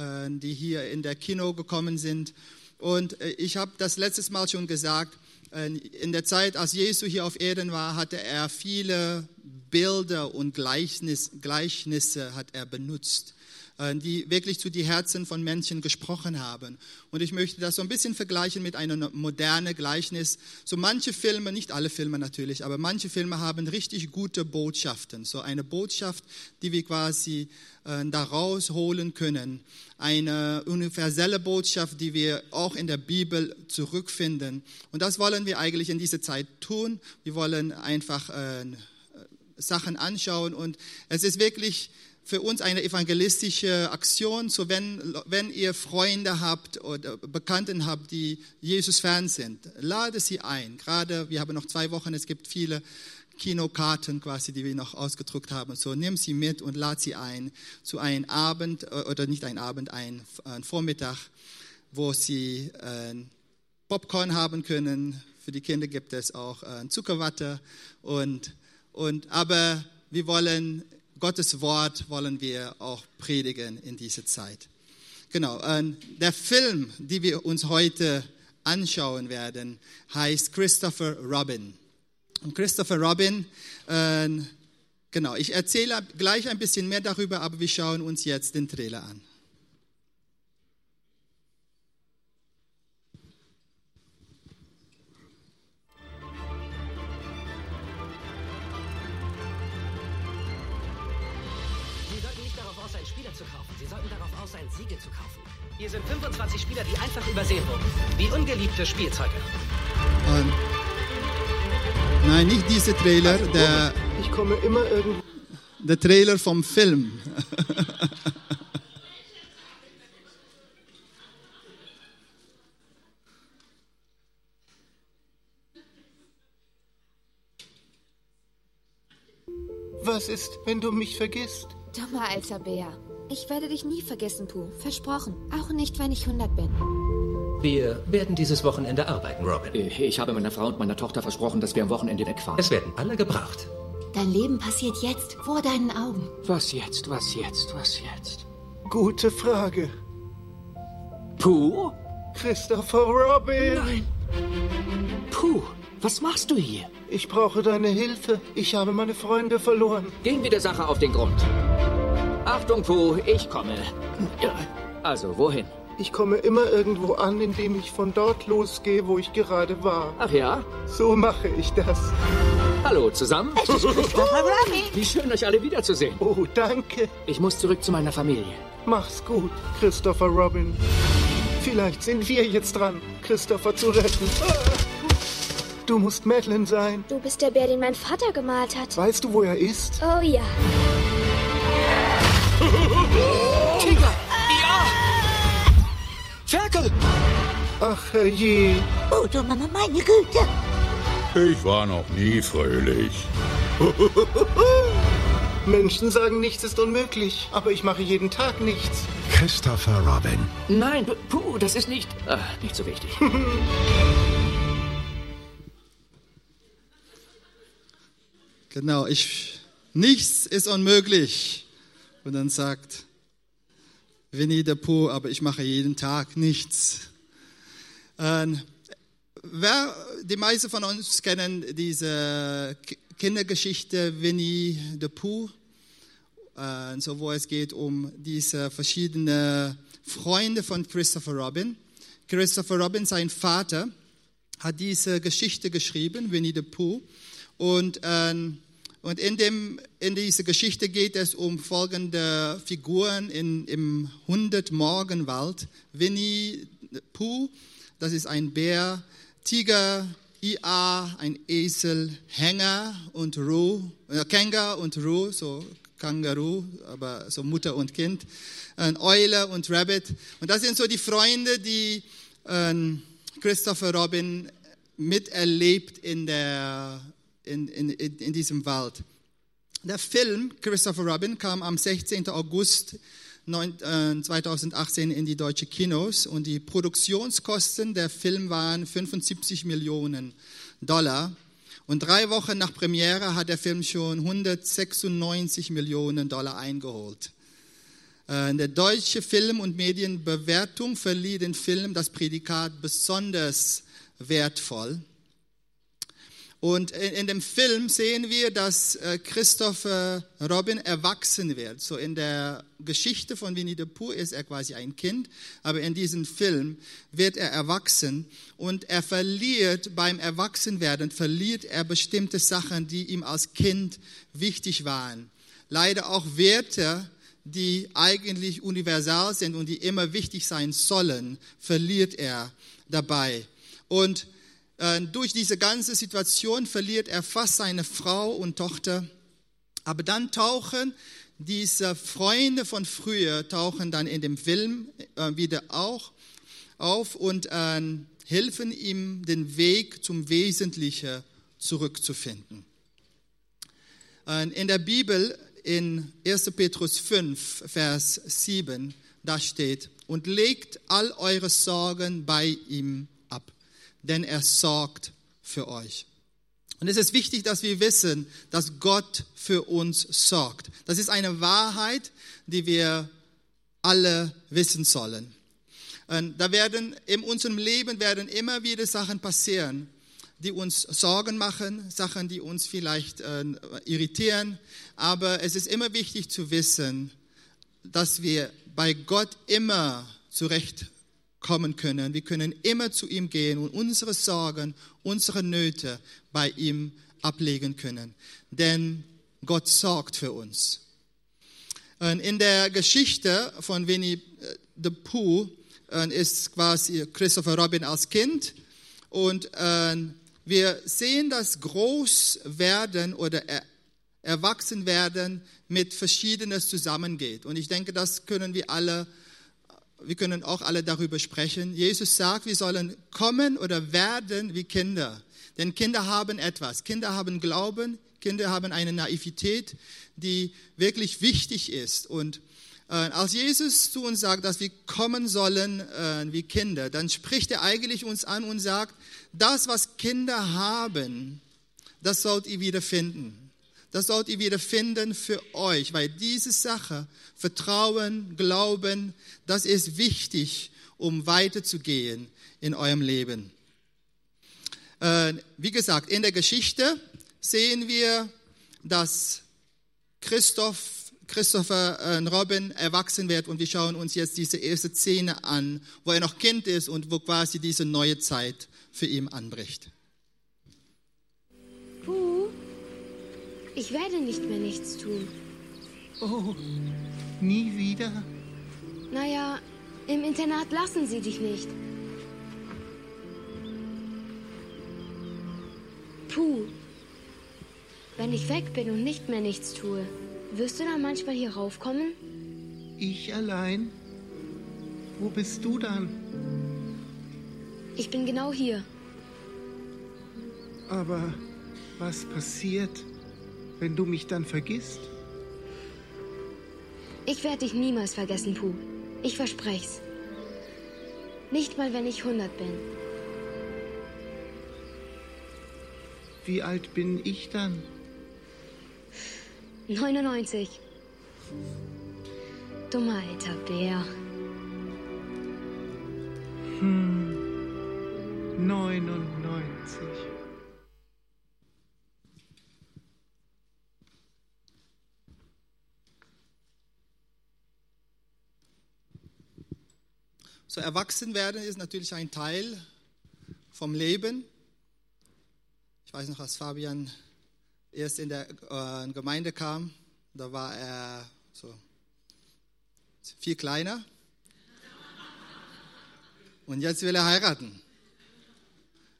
äh, die hier in der Kino gekommen sind. Und äh, ich habe das letztes Mal schon gesagt, äh, in der Zeit, als Jesus hier auf Erden war, hatte er viele Bilder und Gleichnis, Gleichnisse hat er benutzt. Äh, die wirklich zu die Herzen von Menschen gesprochen haben. Und ich möchte das so ein bisschen vergleichen mit einem modernen Gleichnis. So manche Filme, nicht alle Filme natürlich, aber manche Filme haben richtig gute Botschaften. So eine Botschaft, die wir quasi äh, daraus holen können. Eine universelle Botschaft, die wir auch in der Bibel zurückfinden. Und das wollen wir eigentlich in dieser Zeit tun. Wir wollen einfach äh, Sachen anschauen und es ist wirklich für uns eine evangelistische Aktion. So wenn, wenn ihr Freunde habt oder Bekannten habt, die Jesus-Fan sind, lade sie ein. Gerade, wir haben noch zwei Wochen, es gibt viele Kinokarten quasi, die wir noch ausgedruckt haben. So nimm sie mit und lade sie ein zu einem Abend äh, oder nicht ein Abend, ein, ein Vormittag, wo sie äh, Popcorn haben können. Für die Kinder gibt es auch äh, Zuckerwatte und und aber wir wollen Gottes Wort wollen wir auch predigen in dieser Zeit. Genau, der Film, den wir uns heute anschauen werden, heißt Christopher Robin. Und Christopher Robin, äh, genau, ich erzähle gleich ein bisschen mehr darüber, aber wir schauen uns jetzt den Trailer an. Siege zu kaufen. Hier sind 25 Spieler, die einfach übersehen wurden. Wie ungeliebte Spielzeuge. Und nein, nicht diese Trailer. Der, ich komme immer irgendwo. Der Trailer vom Film. Was ist, wenn du mich vergisst? Dummer alter Bär. Ich werde dich nie vergessen, Pooh. Versprochen. Auch nicht, wenn ich 100 bin. Wir werden dieses Wochenende arbeiten, Robin. Ich habe meiner Frau und meiner Tochter versprochen, dass wir am Wochenende wegfahren. Es werden alle gebracht. Dein Leben passiert jetzt, vor deinen Augen. Was jetzt, was jetzt, was jetzt? Gute Frage. Puh? Christopher Robin! Nein! Puh, was machst du hier? Ich brauche deine Hilfe. Ich habe meine Freunde verloren. Gehen wir der Sache auf den Grund. Achtung, Puh, ich komme. Also, wohin? Ich komme immer irgendwo an, indem ich von dort losgehe, wo ich gerade war. Ach ja? So mache ich das. Hallo zusammen. Wie schön, euch alle wiederzusehen. Oh, danke. Ich muss zurück zu meiner Familie. Mach's gut, Christopher Robin. Vielleicht sind wir jetzt dran, Christopher zu retten. Du musst Madeline sein. Du bist der Bär, den mein Vater gemalt hat. Weißt du, wo er ist? Oh ja. Tiger! Ja! Ferkel! Ach, herrje. Oh, du Mama, meine Güte. Ich war noch nie fröhlich. Menschen sagen, nichts ist unmöglich, aber ich mache jeden Tag nichts. Christopher Robin. Nein, puh, das ist nicht, äh, nicht so wichtig. genau, ich, nichts ist unmöglich und dann sagt Winnie the Pooh, aber ich mache jeden Tag nichts. Ähm, wer, die meisten von uns kennen diese Kindergeschichte Winnie the Pooh, äh, so wo es geht um diese verschiedenen Freunde von Christopher Robin. Christopher Robin, sein Vater, hat diese Geschichte geschrieben, Winnie the Pooh, und ähm, und in, dem, in dieser Geschichte geht es um folgende Figuren in, im 100 Morgenwald. Winnie Pooh, das ist ein Bär, Tiger, Ia, ein Esel, Hänger und Ruh, äh, und Ruh, so Kangaroo, aber so Mutter und Kind, ein Eule und Rabbit. Und das sind so die Freunde, die äh, Christopher Robin miterlebt in der in, in, in diesem Wald. Der Film Christopher Robin kam am 16. August 2018 äh, in die deutsche Kinos und die Produktionskosten der Film waren 75 Millionen Dollar. Und drei Wochen nach Premiere hat der Film schon 196 Millionen Dollar eingeholt. Äh, der deutsche Film- und Medienbewertung verlieh den Film das Prädikat besonders wertvoll. Und in, dem Film sehen wir, dass äh, Christopher Robin erwachsen wird. So in der Geschichte von Winnie the Pooh ist er quasi ein Kind, aber in diesem Film wird er erwachsen und er verliert beim Erwachsenwerden, verliert er bestimmte Sachen, die ihm als Kind wichtig waren. Leider auch Werte, die eigentlich universal sind und die immer wichtig sein sollen, verliert er dabei. Und durch diese ganze Situation verliert er fast seine Frau und Tochter. Aber dann tauchen diese Freunde von früher, tauchen dann in dem Film äh, wieder auch auf und äh, helfen ihm, den Weg zum Wesentlichen zurückzufinden. In der Bibel in 1. Petrus 5, Vers 7, da steht, und legt all eure Sorgen bei ihm denn er sorgt für euch. Und es ist wichtig, dass wir wissen, dass Gott für uns sorgt. Das ist eine Wahrheit, die wir alle wissen sollen. Da werden in unserem Leben werden immer wieder Sachen passieren, die uns Sorgen machen, Sachen, die uns vielleicht äh, irritieren. Aber es ist immer wichtig zu wissen, dass wir bei Gott immer zurecht kommen können. Wir können immer zu ihm gehen und unsere Sorgen, unsere Nöte bei ihm ablegen können. Denn Gott sorgt für uns. In der Geschichte von Winnie äh, the Pooh äh, ist quasi Christopher Robin als Kind und äh, wir sehen das Großwerden oder Erwachsenwerden mit Verschiedenes zusammengeht. Und ich denke, das können wir alle wir können auch alle darüber sprechen. Jesus sagt, wir sollen kommen oder werden wie Kinder. Denn Kinder haben etwas. Kinder haben Glauben. Kinder haben eine Naivität, die wirklich wichtig ist. Und äh, als Jesus zu uns sagt, dass wir kommen sollen äh, wie Kinder, dann spricht er eigentlich uns an und sagt, das, was Kinder haben, das sollt ihr wieder finden. Das sollt ihr wieder finden für euch, weil diese Sache, Vertrauen, Glauben, das ist wichtig, um weiterzugehen in eurem Leben. Äh, wie gesagt, in der Geschichte sehen wir, dass Christoph, Christopher äh, Robin erwachsen wird und wir schauen uns jetzt diese erste Szene an, wo er noch Kind ist und wo quasi diese neue Zeit für ihn anbricht. Ich werde nicht mehr nichts tun. Oh, nie wieder? Naja, im Internat lassen sie dich nicht. Puh. Wenn ich weg bin und nicht mehr nichts tue, wirst du dann manchmal hier raufkommen? Ich allein? Wo bist du dann? Ich bin genau hier. Aber was passiert, wenn du mich dann vergisst? Ich werde dich niemals vergessen, Puh. Ich versprech's. Nicht mal, wenn ich 100 bin. Wie alt bin ich dann? 99. Dummer alter Bär. Hm. Erwachsen werden ist natürlich ein Teil vom Leben. Ich weiß noch, als Fabian erst in der äh, Gemeinde kam, da war er so viel kleiner. Und jetzt will er heiraten.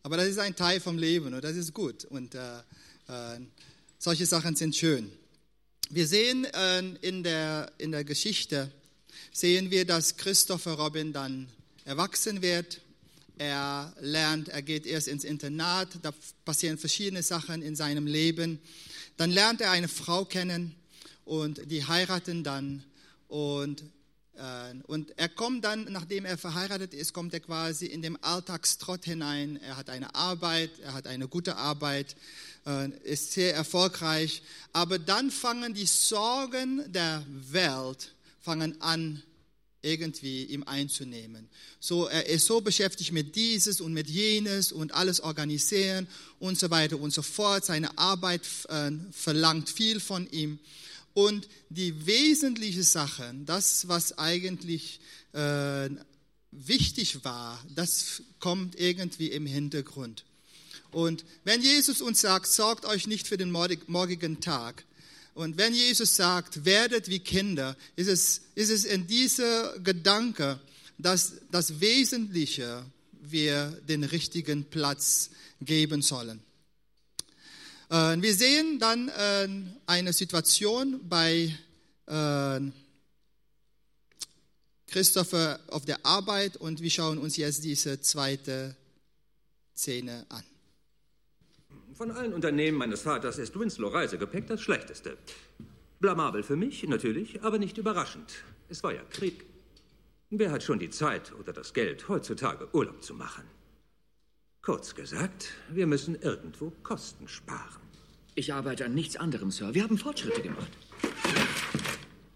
Aber das ist ein Teil vom Leben und das ist gut. Und äh, äh, solche Sachen sind schön. Wir sehen äh, in, der, in der Geschichte, sehen wir, dass Christopher Robin dann erwachsen wird. Er lernt, er geht erst ins Internat, da passieren verschiedene Sachen in seinem Leben. Dann lernt er eine Frau kennen und die heiraten dann. Und, äh, und er kommt dann, nachdem er verheiratet ist, kommt er quasi in den Alltagstrott hinein. Er hat eine Arbeit, er hat eine gute Arbeit, äh, ist sehr erfolgreich. Aber dann fangen die Sorgen der Welt fangen an, irgendwie ihm einzunehmen. So, er ist so beschäftigt mit dieses und mit jenes und alles organisieren und so weiter und so fort. Seine Arbeit äh, verlangt viel von ihm. Und die wesentliche Sache, das, was eigentlich äh, wichtig war, das kommt irgendwie im Hintergrund. Und wenn Jesus uns sagt, sorgt euch nicht für den morgigen Tag, und wenn Jesus sagt, werdet wie Kinder, ist es, ist es in dieser Gedanke, dass das Wesentliche wir den richtigen Platz geben sollen. Äh, wir sehen dann äh, eine Situation bei äh, Christopher auf der Arbeit und wir schauen uns jetzt diese zweite Szene an. Von allen Unternehmen meines Vaters ist Winslow Reisegepäck das schlechteste. Blamabel für mich, natürlich, aber nicht überraschend. Es war ja Krieg. Wer hat schon die Zeit oder das Geld, heutzutage Urlaub zu machen? Kurz gesagt, wir müssen irgendwo Kosten sparen. Ich arbeite an nichts anderem, Sir. Wir haben Fortschritte gemacht.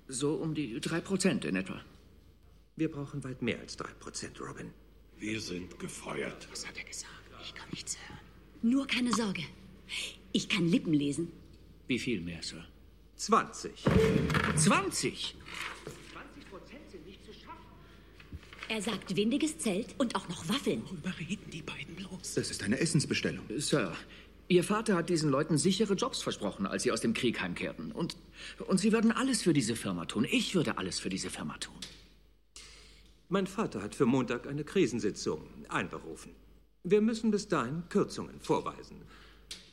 So um die drei Prozent in etwa. Wir brauchen weit mehr als drei Prozent, Robin. Wir sind gefeuert. Was hat er gesagt? Ich kann nichts hören. Nur keine Sorge. Ich kann Lippen lesen. Wie viel mehr, Sir? 20. 20? 20 Prozent sind nicht zu schaffen. Er sagt windiges Zelt und auch noch Waffeln. Worüber reden die beiden bloß? Das ist eine Essensbestellung. Sir, Ihr Vater hat diesen Leuten sichere Jobs versprochen, als sie aus dem Krieg heimkehrten. Und, und sie würden alles für diese Firma tun. Ich würde alles für diese Firma tun. Mein Vater hat für Montag eine Krisensitzung einberufen. Wir müssen bis dahin Kürzungen vorweisen.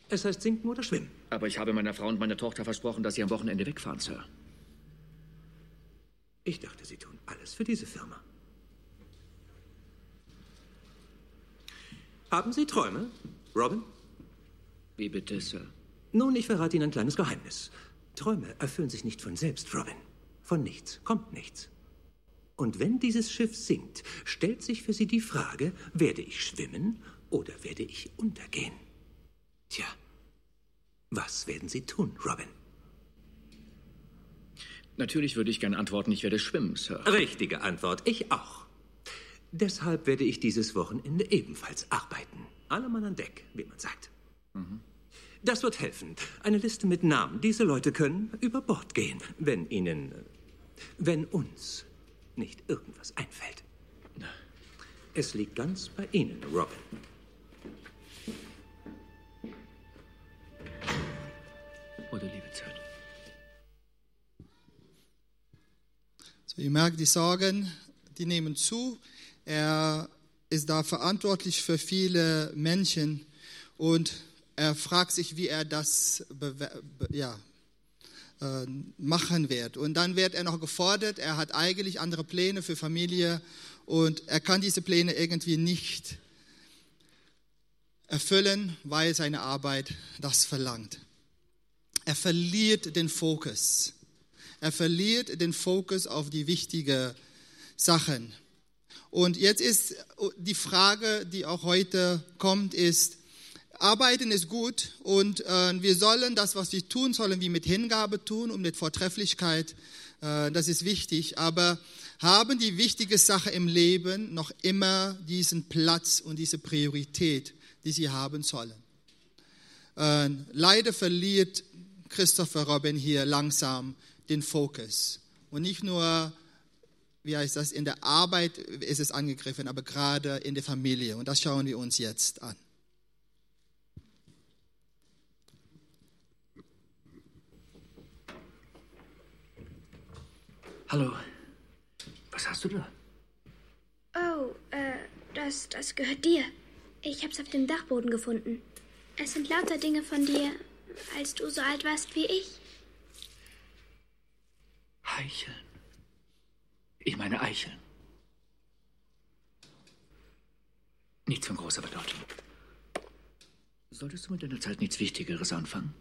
Es heißt sinken oder schwimmen. Aber ich habe meiner Frau und meiner Tochter versprochen, dass sie am Wochenende wegfahren, Sir. Ich dachte, Sie tun alles für diese Firma. Haben Sie Träume, Robin? Wie bitte, Sir? Nun, ich verrate Ihnen ein kleines Geheimnis. Träume erfüllen sich nicht von selbst, Robin. Von nichts kommt nichts. Und wenn dieses Schiff sinkt, stellt sich für Sie die Frage, werde ich schwimmen oder werde ich untergehen? Tja, was werden Sie tun, Robin? Natürlich würde ich gern antworten, ich werde schwimmen, Sir. Richtige Antwort, ich auch. Deshalb werde ich dieses Wochenende ebenfalls arbeiten. Alle Mann an Deck, wie man sagt. Mhm. Das wird helfen. Eine Liste mit Namen. Diese Leute können über Bord gehen, wenn ihnen, wenn uns nicht irgendwas einfällt. Es liegt ganz bei Ihnen, Robin. Oder liebe Zeit. So, ihr merkt, die Sorgen, die nehmen zu. Er ist da verantwortlich für viele Menschen und er fragt sich, wie er das ja, äh, machen wird. Und dann wird er noch gefordert, er hat eigentlich andere Pläne für Familie und er kann diese Pläne irgendwie nicht erfüllen, weil seine Arbeit das verlangt. Er verliert den Fokus. Er verliert den Fokus auf die wichtigen Sachen. Und jetzt ist die Frage, die auch heute kommt, ist, Arbeiten ist gut und äh, wir sollen das, was wir tun, sollen wir mit Hingabe tun und mit Vortrefflichkeit. Äh, das ist wichtig. Aber haben die wichtige Sache im Leben noch immer diesen Platz und diese Priorität, die sie haben sollen? Äh, leider verliert Christopher Robin hier langsam den Fokus. Und nicht nur, wie heißt das, in der Arbeit ist es angegriffen, aber gerade in der Familie. Und das schauen wir uns jetzt an. Hallo. Was hast du da? Oh, äh, das, das gehört dir. Ich hab's auf dem Dachboden gefunden. Es sind lauter Dinge von dir, als du so alt warst wie ich. Eicheln. Ich meine Eicheln. Nichts von großer Bedeutung. Solltest du mit deiner Zeit nichts Wichtigeres anfangen?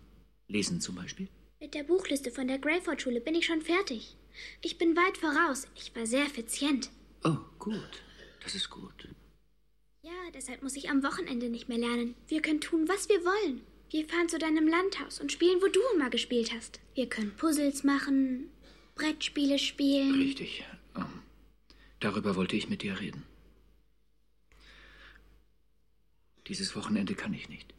Lesen zum Beispiel? Mit der Buchliste von der Greyford-Schule bin ich schon fertig. Ich bin weit voraus. Ich war sehr effizient. Oh, gut. Das ist gut. Ja, deshalb muss ich am Wochenende nicht mehr lernen. Wir können tun, was wir wollen. Wir fahren zu deinem Landhaus und spielen, wo du immer gespielt hast. Wir können Puzzles machen, Brettspiele spielen. Richtig. Ähm, darüber wollte ich mit dir reden. Dieses Wochenende kann ich nicht.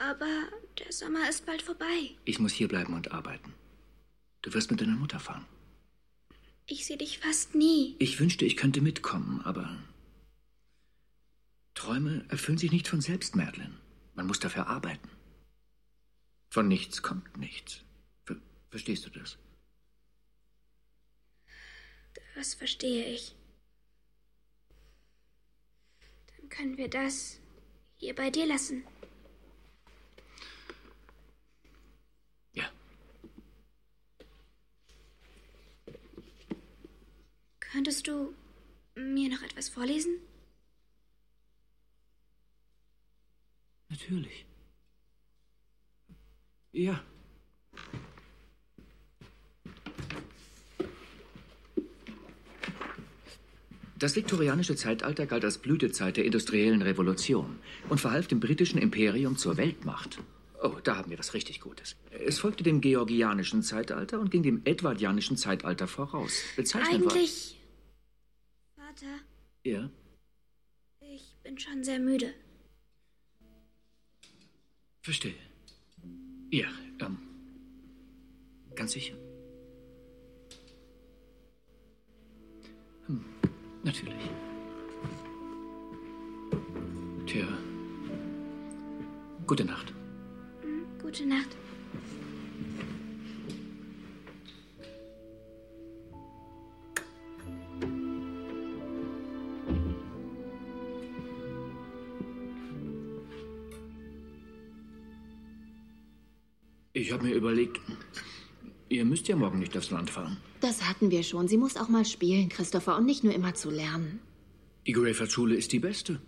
Aber der Sommer ist bald vorbei. Ich muss hier bleiben und arbeiten. Du wirst mit deiner Mutter fahren. Ich sehe dich fast nie. Ich wünschte, ich könnte mitkommen, aber Träume erfüllen sich nicht von selbst, Madeline. Man muss dafür arbeiten. Von nichts kommt nichts. Ver verstehst du das? Das verstehe ich. Dann können wir das hier bei dir lassen. Ja. Könntest du mir noch etwas vorlesen? Natürlich. Ja. Das viktorianische Zeitalter galt als Blütezeit der industriellen Revolution und verhalf dem britischen Imperium zur Weltmacht. Oh, da haben wir was richtig Gutes. Es folgte dem georgianischen Zeitalter und ging dem edwardianischen Zeitalter voraus. Bezeichnend war- Eigentlich. Ja morgen nicht aufs Land fahren. Das hatten wir schon. Sie muss auch mal spielen, Christopher, und nicht nur immer zu lernen. Die Greyford-Schule ist die beste.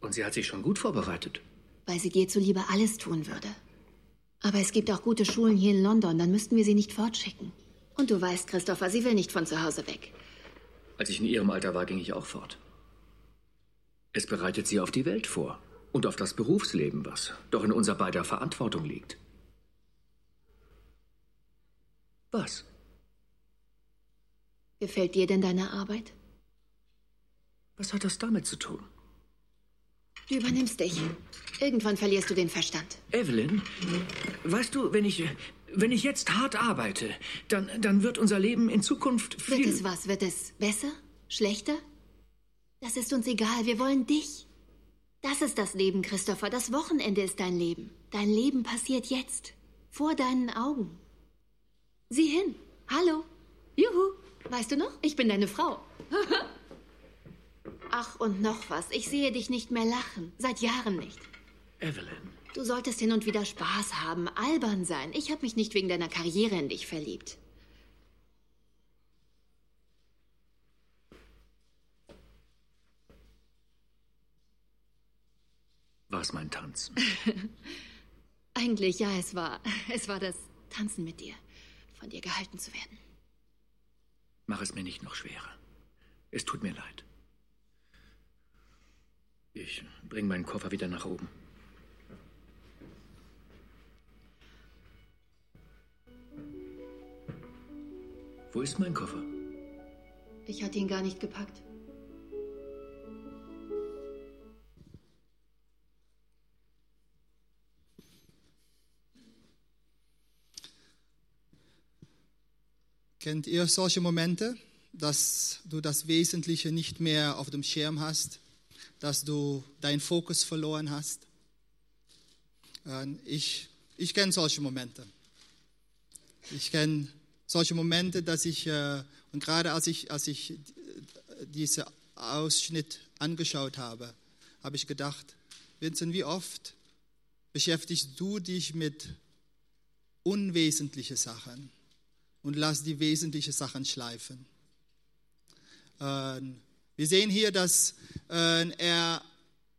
Und sie hat sich schon gut vorbereitet. Weil sie dir zuliebe alles tun würde. Aber es gibt auch gute Schulen hier in London, dann müssten wir sie nicht fortschicken. Und du weißt, Christopher, sie will nicht von zu Hause weg. Als ich in ihrem Alter war, ging ich auch fort. Es bereitet sie auf die Welt vor und auf das Berufsleben, was doch in unser beider Verantwortung liegt. Was? Gefällt dir denn deine Arbeit? Was hat das damit zu tun? Du übernimmst dich. Irgendwann verlierst du den Verstand. Evelyn, weißt du, wenn ich, wenn ich jetzt hart arbeite, dann, dann wird unser Leben in Zukunft viel... Wird es was? Wird es besser? Schlechter? Das ist uns egal. Wir wollen dich. Das ist das Leben, Christopher. Das Wochenende ist dein Leben. Dein Leben passiert jetzt. Vor deinen Augen. Sieh hin. Hallo. Juhu. Weißt du noch? Ich bin deine Frau. Ach, und noch was. Ich sehe dich nicht mehr lachen. Seit Jahren nicht. Evelyn, Du solltest hin und wieder Spaß haben, albern sein. Ich habe mich nicht wegen deiner Karriere in dich verliebt. war es mein Tanz? Eigentlich ja, es war. Es war das Tanzen mit dir. Von dir gehalten zu werden. Mach es mir nicht noch schwerer. Es tut mir leid. Ich bring meinen Koffer wieder nach oben. Wo ist mein Koffer? Ich hatte ihn gar nicht gepackt. Kennt ihr solche Momente, dass du das Wesentliche nicht mehr auf dem Schirm hast, dass du deinen Fokus verloren hast? Äh, Ich, ich kenne solche Momente. Ich kenne solche Momente, dass ich, äh, und gerade als ich, als ich diesen Ausschnitt angeschaut habe, habe ich gedacht, Vincent, wie oft beschäftigst du dich mit unwesentlichen Sachen? Und lass die wesentlichen Sachen schleifen. Ähm, wir sehen hier, dass äh, er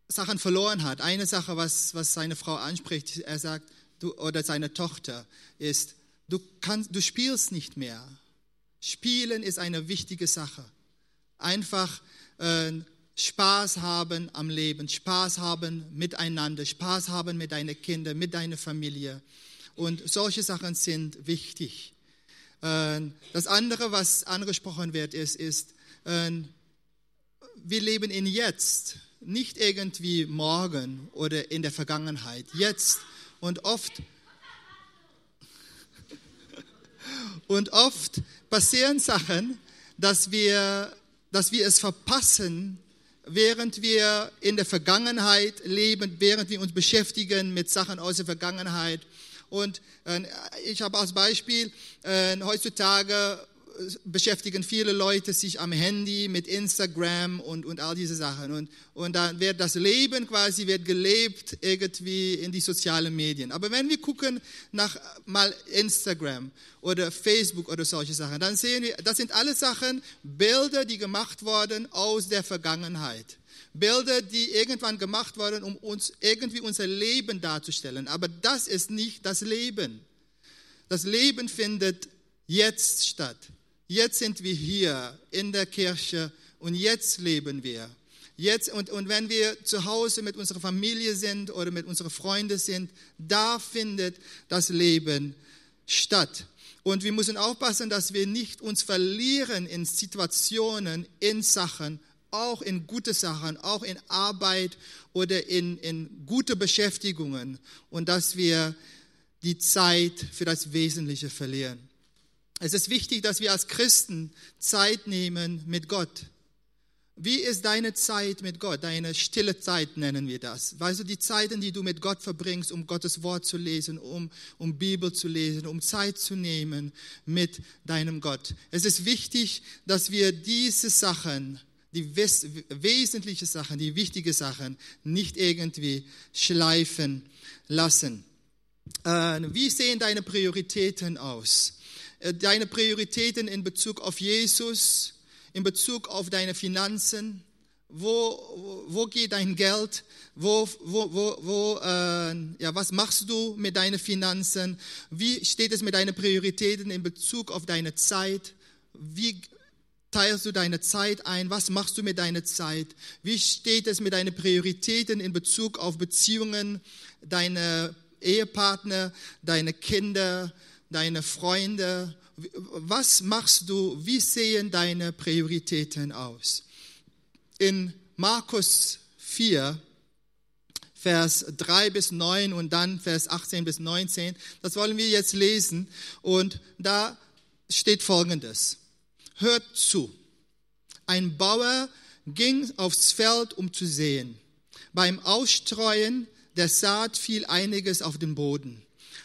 Sachen verloren hat. Eine Sache, was, was seine Frau anspricht, er sagt, du, oder seine Tochter, ist, du, kannst, du spielst nicht mehr. Spielen ist eine wichtige Sache. Einfach äh, Spaß haben am Leben, Spaß haben miteinander, Spaß haben mit deinen Kindern, mit deiner Familie. Und solche Sachen sind wichtig. Äh, das andere, was angesprochen wird, ist, ist äh, wir leben in jetzt, nicht irgendwie morgen oder in der Vergangenheit. Jetzt. Und oft, und oft passieren Sachen, dass wir, dass wir es verpassen, während wir in der Vergangenheit leben, während wir uns beschäftigen mit Sachen aus der Vergangenheit. Und äh, ich habe als Beispiel, äh, heutzutage beschäftigen viele Leute sich am Handy mit Instagram und, und all diese Sachen. Und, und dann wird das Leben quasi wird gelebt irgendwie in die sozialen Medien. Aber wenn wir gucken nach mal Instagram oder Facebook oder solche Sachen, dann sehen wir, das sind alles Sachen, Bilder, die gemacht wurden aus der Vergangenheit. Bilder, die irgendwann gemacht wurden, um uns irgendwie unser Leben darzustellen. Aber das ist nicht das Leben. Das Leben findet jetzt statt. Jetzt sind wir hier in der Kirche und jetzt leben wir. Jetzt, und, und wenn wir zu Hause mit unserer Familie sind oder mit unseren Freunden sind, da findet das Leben statt. Und wir müssen aufpassen, dass wir nicht uns verlieren in Situationen, in Sachen, auch in gute Sachen, auch in Arbeit oder in, in gute Beschäftigungen und dass wir die Zeit für das Wesentliche verlieren. Es ist wichtig, dass wir als Christen Zeit nehmen mit Gott. Wie ist deine Zeit mit Gott? Deine stille Zeit nennen wir das. Weißt du, die Zeiten, die du mit Gott verbringst, um Gottes Wort zu lesen, um, um Bibel zu lesen, um Zeit zu nehmen mit deinem Gott. Es ist wichtig, dass wir diese Sachen, die wes wesentlichen Sachen, die wichtigen Sachen, nicht irgendwie schleifen lassen. Äh, wie sehen deine Prioritäten aus? Äh, deine Prioritäten in Bezug auf Jesus, in Bezug auf deine Finanzen. Wo, wo geht dein Geld? Wo, wo, wo, wo, äh, ja, was machst du mit deinen Finanzen? Wie steht es mit deinen Prioritäten in Bezug auf deine Zeit? Wie teilst du deine Zeit ein? Was machst du mit deiner Zeit? Wie steht es mit deinen Prioritäten in Bezug auf Beziehungen, deine Ehepartner, deine Kinder, deine Freunde? Was machst du? Wie sehen deine Prioritäten aus? In Markus 4, Vers 3 bis 9 und dann Vers 18 bis 19, das wollen wir jetzt lesen. Und da steht Folgendes. Hört zu. Ein Bauer ging aufs Feld, um zu sehen. Beim Ausstreuen der Saat fiel einiges auf den Boden.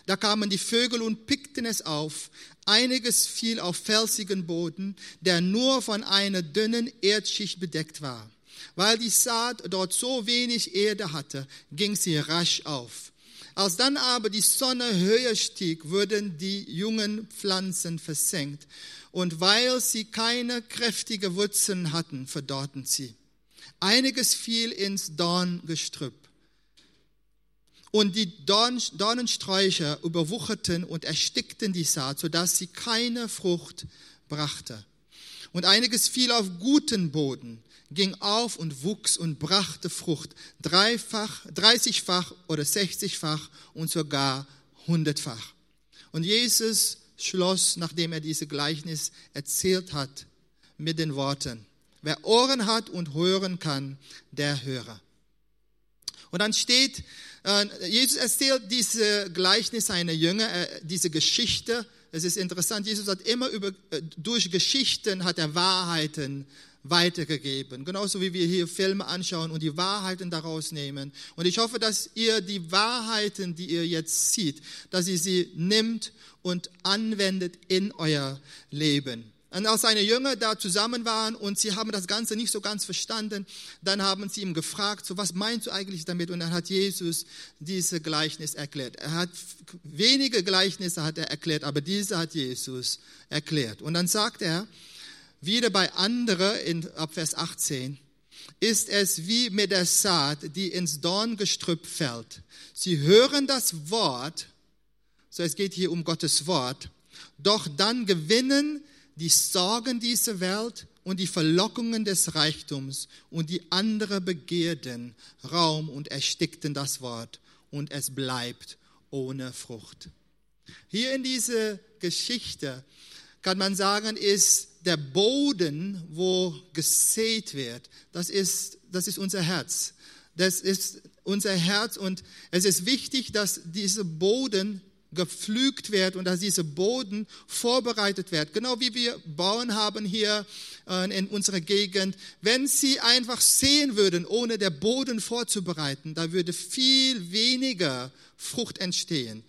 Da kamen die Vögel und pickten es auf. Einiges fiel auf felsigen Boden, der nur von einer dünnen Erdschicht bedeckt war. Weil die Saat dort so wenig Erde hatte, ging sie rasch auf. Als dann aber die Sonne höher stieg, wurden die jungen Pflanzen versenkt. Und weil sie keine kräftige Wurzeln hatten, verdorrten sie. Einiges fiel ins Dorngestrüpp und die Dornensträucher überwucherten und erstickten die Saat, sodass sie keine Frucht brachte. Und einiges fiel auf guten Boden, ging auf und wuchs und brachte Frucht, dreifach, dreißigfach oder sechzigfach und sogar hundertfach. Und Jesus schloss, nachdem er diese Gleichnis erzählt hat, mit den Worten, wer Ohren hat und hören kann, der höre. Und dann steht, äh, Jesus erzählt diese Gleichnis seiner Jünger, äh, diese Geschichte. Es ist interessant, Jesus hat immer über, äh, durch Geschichten hat er Wahrheiten weitergegeben. Genauso wie wir hier Filme anschauen und die Wahrheiten daraus nehmen. Und ich hoffe, dass ihr die Wahrheiten, die ihr jetzt seht, dass ihr sie nimmt und anwendet in euer Leben. Und als seine Jünger da zusammen waren und sie haben das Ganze nicht so ganz verstanden, dann haben sie ihm gefragt, so was meinst du eigentlich damit? Und dann hat Jesus diese Gleichnis erklärt. Er hat wenige Gleichnisse hat er erklärt, aber diese hat Jesus erklärt. Und dann sagt er, wieder bei andere in ab Vers 18, ist es wie mit der Saat, die ins Dorngestrüpp fällt. Sie hören das Wort, so es geht hier um Gottes Wort, doch dann gewinnen die Sorgen dieser Welt und die Verlockungen des Reichtums und die andere Begierden Raum und erstickten das Wort und es bleibt ohne Frucht. Hier in dieser Geschichte kann man sagen, ist der Boden, wo gesät wird. Das ist, das ist unser Herz. Das ist unser Herz und es ist wichtig, dass dieser Boden gepflügt wird und dass dieser Boden vorbereitet wird. Genau wie wir Bauern haben hier äh, in unserer Gegend. Wenn sie einfach sehen würden, ohne der Boden vorzubereiten, da würde viel weniger Frucht entstehen.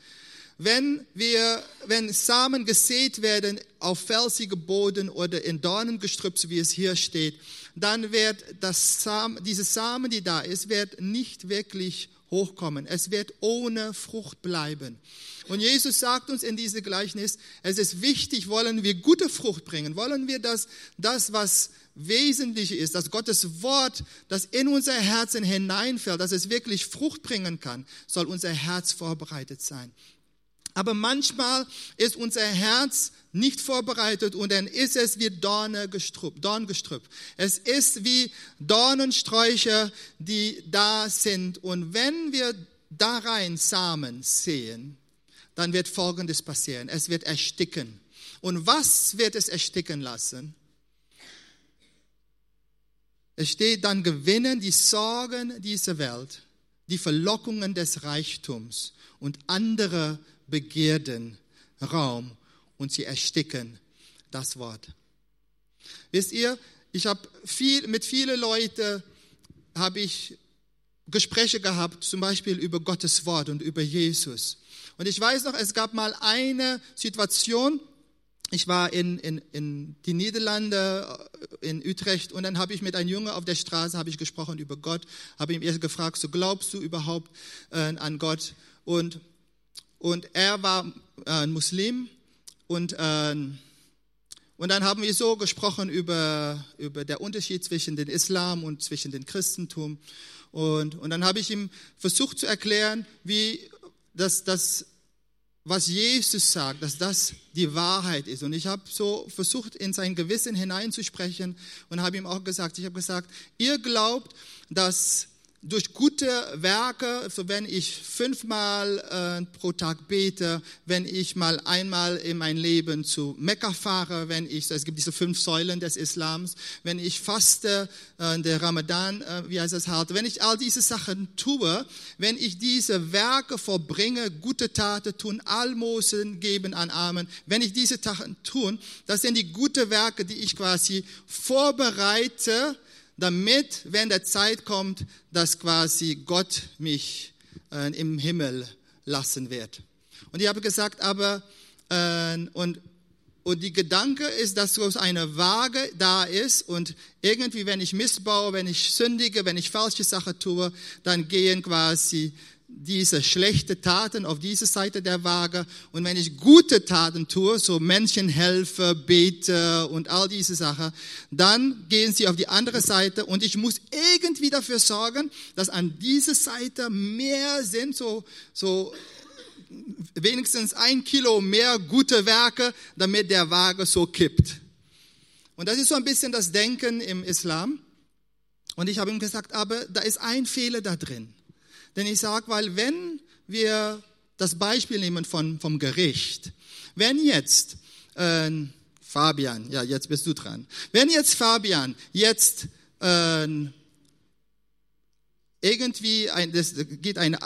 Wenn wir, wenn Samen gesät werden auf felsige Boden oder in Dornengestrüpp, wie es hier steht, dann wird das Samen, diese Samen, die da ist, wird nicht wirklich hochkommen. Es wird ohne Frucht bleiben. Und Jesus sagt uns in diesem Gleichnis, es ist wichtig, wollen wir gute Frucht bringen, wollen wir das, das was wesentlich ist, dass Gottes Wort, das in unser Herzen hineinfällt, dass es wirklich Frucht bringen kann, soll unser Herz vorbereitet sein. Aber manchmal ist unser Herz nicht vorbereitet und dann ist es wie Dorngestrüpp. Dorngestrüpp. Es ist wie Dornensträucher, die da sind. Und wenn wir da rein Samen sehen, dann wird Folgendes passieren. Es wird ersticken. Und was wird es ersticken lassen? Es steht dann gewinnen die Sorgen dieser Welt, die Verlockungen des Reichtums und andere Begierden Raum und sie ersticken das Wort. Wisst ihr, ich habe viel, mit vielen Leuten habe ich Gespräche gehabt, zum Beispiel über Gottes Wort und über Jesus. Und ich weiß noch, es gab mal eine Situation, ich war in, in, in die Niederlande, in Utrecht, und dann habe ich mit einem Junge auf der Straße, habe ich gesprochen über Gott, habe ihm erst gefragt, so glaubst du überhaupt äh, an Gott? Und, und er war äh, ein Muslim und, äh, und dann haben wir so gesprochen über, über den Unterschied zwischen dem Islam und zwischen dem Christentum. Und, und dann habe ich ihm versucht zu erklären, wie dass das, was Jesus sagt, dass das die Wahrheit ist. Und ich habe so versucht, in sein Gewissen hineinzusprechen und habe ihm auch gesagt, ich habe gesagt, ihr glaubt, dass durch gute Werke, so wenn ich fünfmal äh, pro Tag bete, wenn ich mal einmal in mein Leben zu Mekka fahre, wenn ich, es gibt diese fünf Säulen des Islams, wenn ich faste, äh, der Ramadan, äh, wie heißt das halt, wenn ich all diese Sachen tue, wenn ich diese Werke vollbringe, gute Taten tun, Almosen geben an Armen, wenn ich diese Taten tun, das sind die gute Werke, die ich quasi vorbereite, damit, wenn der Zeit kommt, dass quasi Gott mich äh, im Himmel lassen wird. Und ich habe gesagt, aber, äh, und, und die Gedanke ist, dass so eine Waage da ist und irgendwie, wenn ich missbaue, wenn ich sündige, wenn ich falsche Sachen tue, dann gehen quasi diese schlechte Taten auf diese Seite der Waage. Und wenn ich gute Taten tue, so Menschen helfe, bete und all diese Sachen, dann gehen sie auf die andere Seite und ich muss irgendwie dafür sorgen, dass an dieser Seite mehr sind, so, so wenigstens ein Kilo mehr gute Werke, damit der Waage so kippt. Und das ist so ein bisschen das Denken im Islam. Und ich habe ihm gesagt, aber da ist ein Fehler da drin. Denn ich sage, weil wenn wir das Beispiel nehmen von, vom Gericht, wenn jetzt äh, Fabian, ja, jetzt bist du dran, wenn jetzt Fabian jetzt äh, irgendwie ein, das geht eine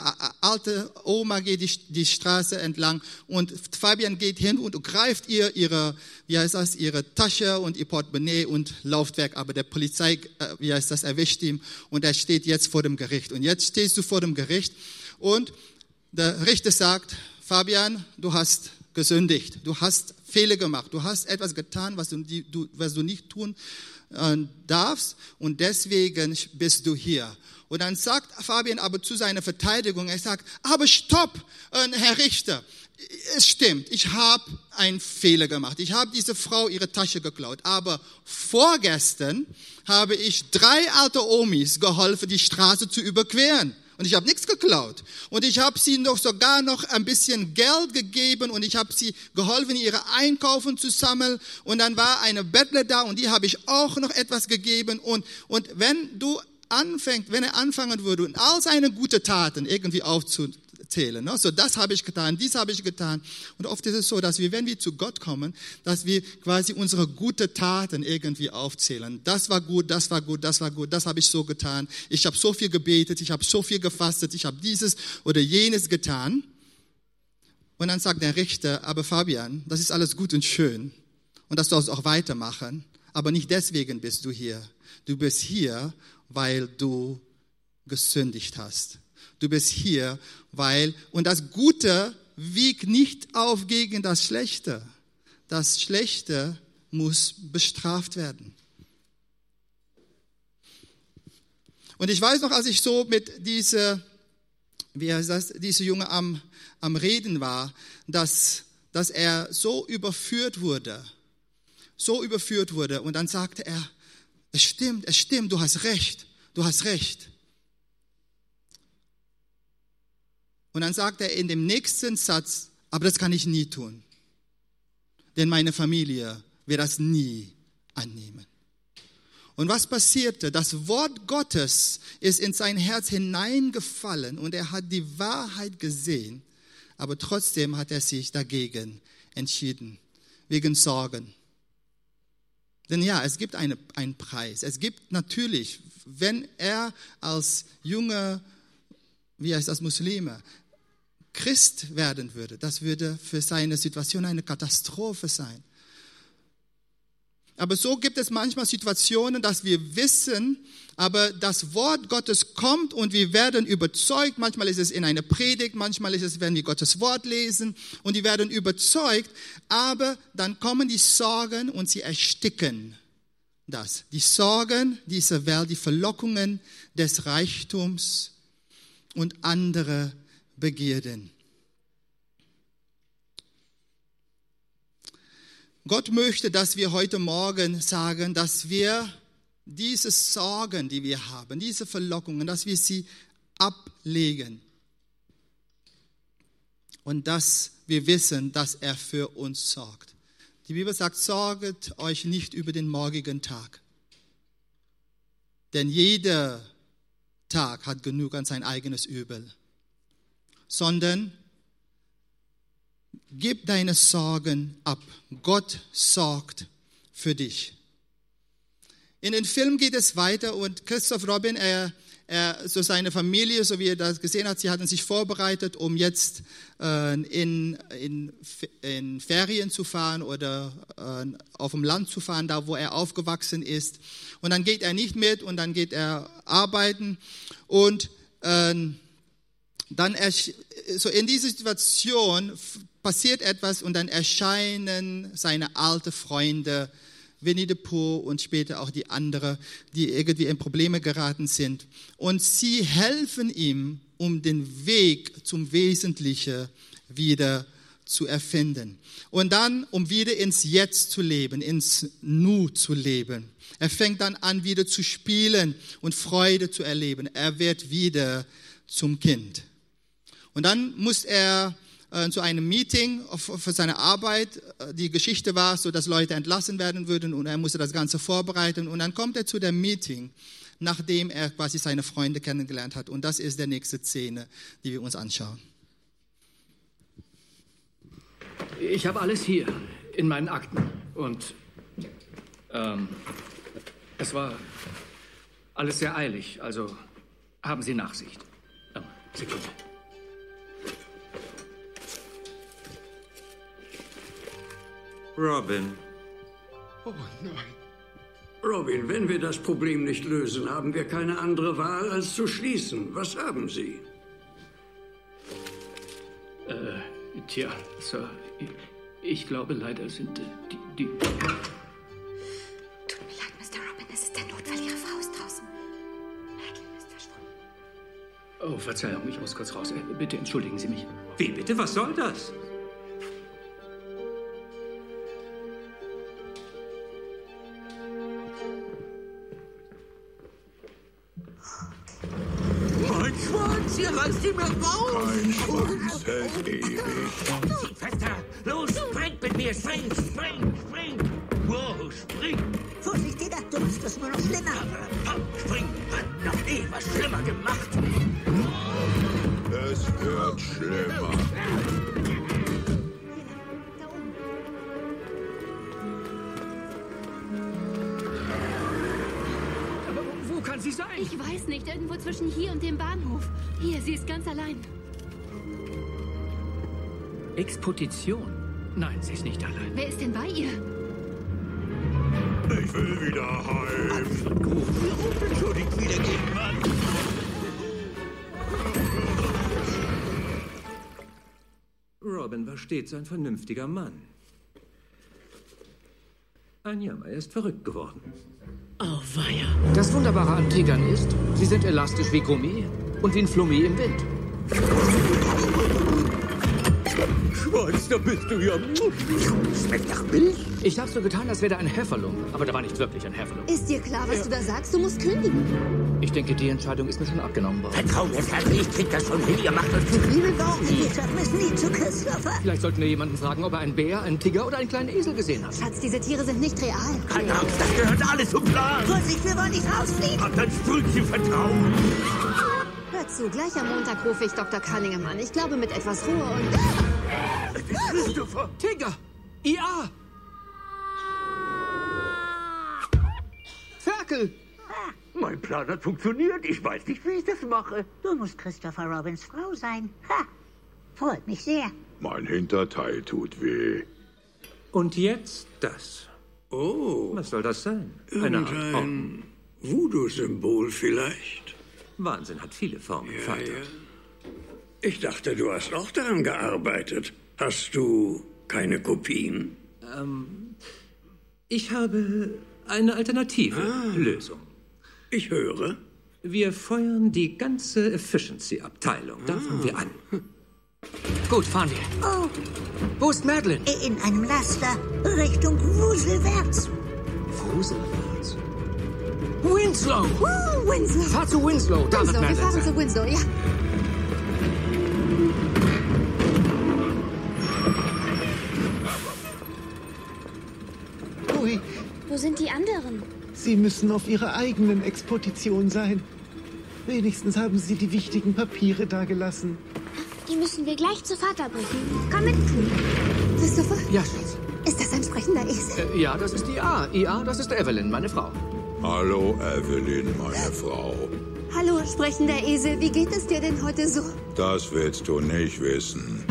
alte Oma geht die, die Straße entlang und Fabian geht hin und greift ihr ihre, wie heißt das, ihre Tasche und ihr Portemonnaie und läuft weg. Aber der Polizei, äh, wie heißt das, erwischt ihn und er steht jetzt vor dem Gericht. Und jetzt stehst du vor dem Gericht und der Richter sagt, Fabian, du hast gesündigt, du hast Fehler gemacht, du hast etwas getan, was du, was du nicht tun äh, darfst und deswegen bist du hier. Und dann sagt Fabian aber zu seiner Verteidigung, er sagt, aber stopp, äh, Herr Richter, es stimmt, ich habe einen Fehler gemacht. Ich habe diese Frau ihre Tasche geklaut. Aber vorgestern habe ich drei alte Omis geholfen, die Straße zu überqueren. Und ich habe nichts geklaut. Und ich habe sie noch sogar noch ein bisschen Geld gegeben und ich habe sie geholfen, ihre Einkaufen zu sammeln. Und dann war eine Bettler da und die habe ich auch noch etwas gegeben. Und, und wenn du anfängt, wenn er anfangen würde all seine guten Taten irgendwie aufzu, aufzählen. Ne? So, das habe ich getan, dies habe ich getan. Und oft ist es so, dass wir, wenn wir zu Gott kommen, dass wir quasi unsere gute Taten irgendwie aufzählen. Das war gut, das war gut, das war gut, das habe ich so getan. Ich habe so viel gebetet, ich habe so viel gefastet, ich habe dieses oder jenes getan. Und dann sagt der Richter, aber Fabian, das ist alles gut und schön. Und das sollst du auch weitermachen. Aber nicht deswegen bist du hier. Du bist hier, weil du gesündigt hast. Du bist hier, weil, und das Gute wiegt nicht auf gegen das Schlechte. Das Schlechte muss bestraft werden. Und ich weiß noch, als ich so mit dieser, wie heißt das, diese Junge am, am Reden war, dass, dass er so überführt wurde, so überführt wurde. Und dann sagte er, es stimmt, es stimmt, du hast recht, du hast recht. Und dann sagt er in dem nächsten Satz, aber das kann ich nie tun. Denn meine Familie wird das nie annehmen. Und was passierte? Das Wort Gottes ist in sein Herz hineingefallen und er hat die Wahrheit gesehen, aber trotzdem hat er sich dagegen entschieden, wegen Sorgen. Denn ja, es gibt eine, einen Preis. Es gibt natürlich, wenn er als junger, wie heißt das, Muslime, Christ werden würde, das würde für seine Situation eine Katastrophe sein. Aber so gibt es manchmal Situationen, dass wir wissen, aber das Wort Gottes kommt und wir werden überzeugt. Manchmal ist es in einer Predigt, manchmal ist es, wenn wir Gottes Wort lesen und die werden überzeugt. Aber dann kommen die Sorgen und sie ersticken das. Die Sorgen dieser Welt, die Verlockungen des Reichtums und andere Begierden. Gott möchte, dass wir heute Morgen sagen, dass wir diese Sorgen, die wir haben, diese Verlockungen, dass wir sie ablegen. Und dass wir wissen, dass er für uns sorgt. Die Bibel sagt, sorget euch nicht über den morgigen Tag. Denn jeder Tag hat genug an sein eigenes Übel. Sondern Gib deine Sorgen ab. Gott sorgt für dich. In den Film geht es weiter und Christoph Robin, er, er, so seine Familie, so wie er das gesehen hat, sie hatten sich vorbereitet, um jetzt äh, in, in, in Ferien zu fahren oder äh, auf dem Land zu fahren, da wo er aufgewachsen ist. Und dann geht er nicht mit und dann geht er arbeiten und äh, dann so in dieser Situation passiert etwas und dann erscheinen seine alten Freunde, Winnie the Pooh und später auch die anderen, die irgendwie in Probleme geraten sind. Und sie helfen ihm, um den Weg zum Wesentlichen wieder zu erfinden. Und dann, um wieder ins Jetzt zu leben, ins Nu zu leben. Er fängt dann an, wieder zu spielen und Freude zu erleben. Er wird wieder zum Kind. Und dann muss er äh, zu einem Meeting für seine Arbeit. Äh, die Geschichte war so, dass Leute entlassen werden würden und er musste das Ganze vorbereiten. Und dann kommt er zu dem Meeting, nachdem er quasi seine Freunde kennengelernt hat. Und das ist der nächste Szene, die wir uns anschauen. Ich habe alles hier in meinen Akten und ähm, es war alles sehr eilig, also haben Sie Nachsicht. Oh, Sekunde. Robin. Oh nein. Robin, wenn wir das Problem nicht lösen, haben wir keine andere Wahl, als zu schließen. Was haben Sie? Äh, tja, Sir, ich, ich glaube leider sind äh, die, die... Tut mir leid, Mr. Robin, es ist der Notfall. Ihre Frau ist draußen. Madeline ist verschwunden. Oh, Verzeihung, ich muss kurz raus. Äh, bitte entschuldigen Sie mich. Wie bitte? Was soll das? Reißt ihr mir raus! Kein Schwanz hält ewig. Fester! Los, spring mit mir! Spring, spring, spring! Wow, spring! Vorsicht, du machst das nur noch schlimmer. Komm, spring! Hat noch nie was schlimmer gemacht! Es wird schlimmer. Ich weiß nicht, irgendwo zwischen hier und dem Bahnhof. Hier, sie ist ganz allein. Exposition? Nein, sie ist nicht allein. Wer ist denn bei ihr? Ich will wieder heim. Entschuldigt wieder gegen Mann. Robin war stets ein vernünftiger Mann. Ein Jammer, er ist verrückt geworden. Oh. Das Wunderbare an Tigern ist, sie sind elastisch wie Gummi und wie ein Flummi im Wind. Schwanz, da bist du ja. Schmeckt nach Milch? Ich habe so getan, als wäre da ein Hefferlum, aber da war nicht wirklich ein Hefferlum. Ist dir klar, was du da sagst? Du musst kündigen. Ich denke, die Entscheidung ist mir schon abgenommen worden. Vertrau mir, Ferkel, ich krieg das schon hin. Ihr macht euch zu viele Sorgen. Wir schaffen es nie zu Christopher. Vielleicht sollten wir jemanden fragen, ob er einen Bär, einen Tiger oder einen kleinen Esel gesehen hat. Schatz, diese Tiere sind nicht real. Keine Angst, das gehört alles zum Plan. Vorsicht, wir wollen nicht rausfliegen. Ach, dann Sprüchchen Vertrauen. Hör zu, gleich am Montag rufe ich Dr. Cunningham an. Ich glaube, mit etwas Ruhe und... Christopher! Tiger! IA! Ferkel! Mein Plan hat funktioniert. Ich weiß nicht, wie ich das mache. Du musst Christopher Robins Frau sein. Ha! Freut mich sehr. Mein Hinterteil tut weh. Und jetzt das. Oh. Was soll das sein? Eine Art Orden. Irgendein Voodoo-Symbol vielleicht. Wahnsinn hat viele Formen, Ja, Vater. ja. Ich dachte, du hast auch daran gearbeitet. Hast du keine Kopien? Ähm, ich habe eine alternative Lösung. Ich höre. Wir feuern die ganze Efficiency-Abteilung. Dann fangen wir an. Gut, fahren wir. Oh, Wo ist Madeline? in einem Laster Richtung Wuselwärts. Wuselwärts. Winslow! Uh, Winslow. Fahr zu Winslow, da wird Winslow, wir fahren zu Winslow, ja. Ui, Wo sind die anderen? Sie müssen auf Ihrer eigenen Exposition sein. Wenigstens haben Sie die wichtigen Papiere dagelassen. Die müssen wir gleich zu Vater bringen. Komm mit. Christopher, Ja, Schatz. ist das ein sprechender Esel? Äh, ja, das ist IA. IA, das ist Evelyn, meine Frau. Hallo, Evelyn, meine Frau. Hallo, sprechender Esel. Wie geht es dir denn heute so? Das willst du nicht wissen.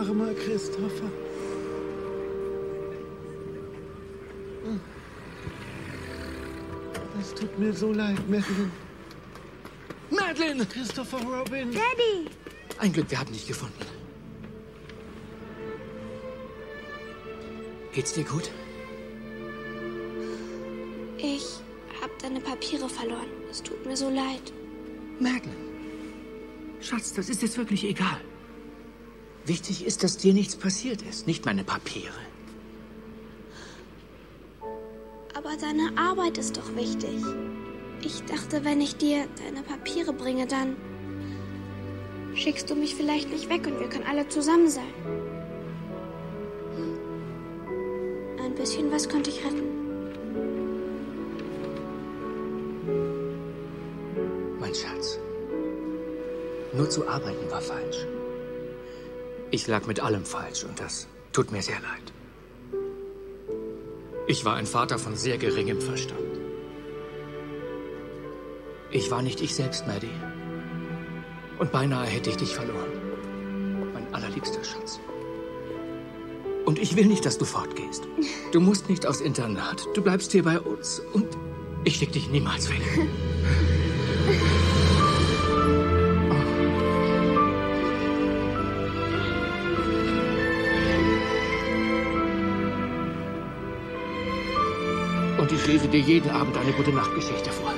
Armer Christopher. Es tut mir so leid, Madeline. Madeline! Christopher Robin. Daddy! Ein Glück, wir haben dich gefunden. Geht's dir gut? Ich habe deine Papiere verloren. Es tut mir so leid. Madeline. Schatz, das ist jetzt wirklich egal. Wichtig ist, dass dir nichts passiert ist, nicht meine Papiere. Aber deine Arbeit ist doch wichtig. Ich dachte, wenn ich dir deine Papiere bringe, dann schickst du mich vielleicht nicht weg und wir können alle zusammen sein. Ein bisschen was könnte ich retten. Mein Schatz. Nur zu arbeiten war falsch. Ich lag mit allem falsch und das tut mir sehr leid. Ich war ein Vater von sehr geringem Verstand. Ich war nicht ich selbst, Maddie. Und beinahe hätte ich dich verloren. Mein allerliebster Schatz. Und ich will nicht, dass du fortgehst. Du musst nicht aufs Internat. Du bleibst hier bei uns. Und ich schick dich niemals weg. ich lese dir jeden Abend eine gute Nachtgeschichte vor.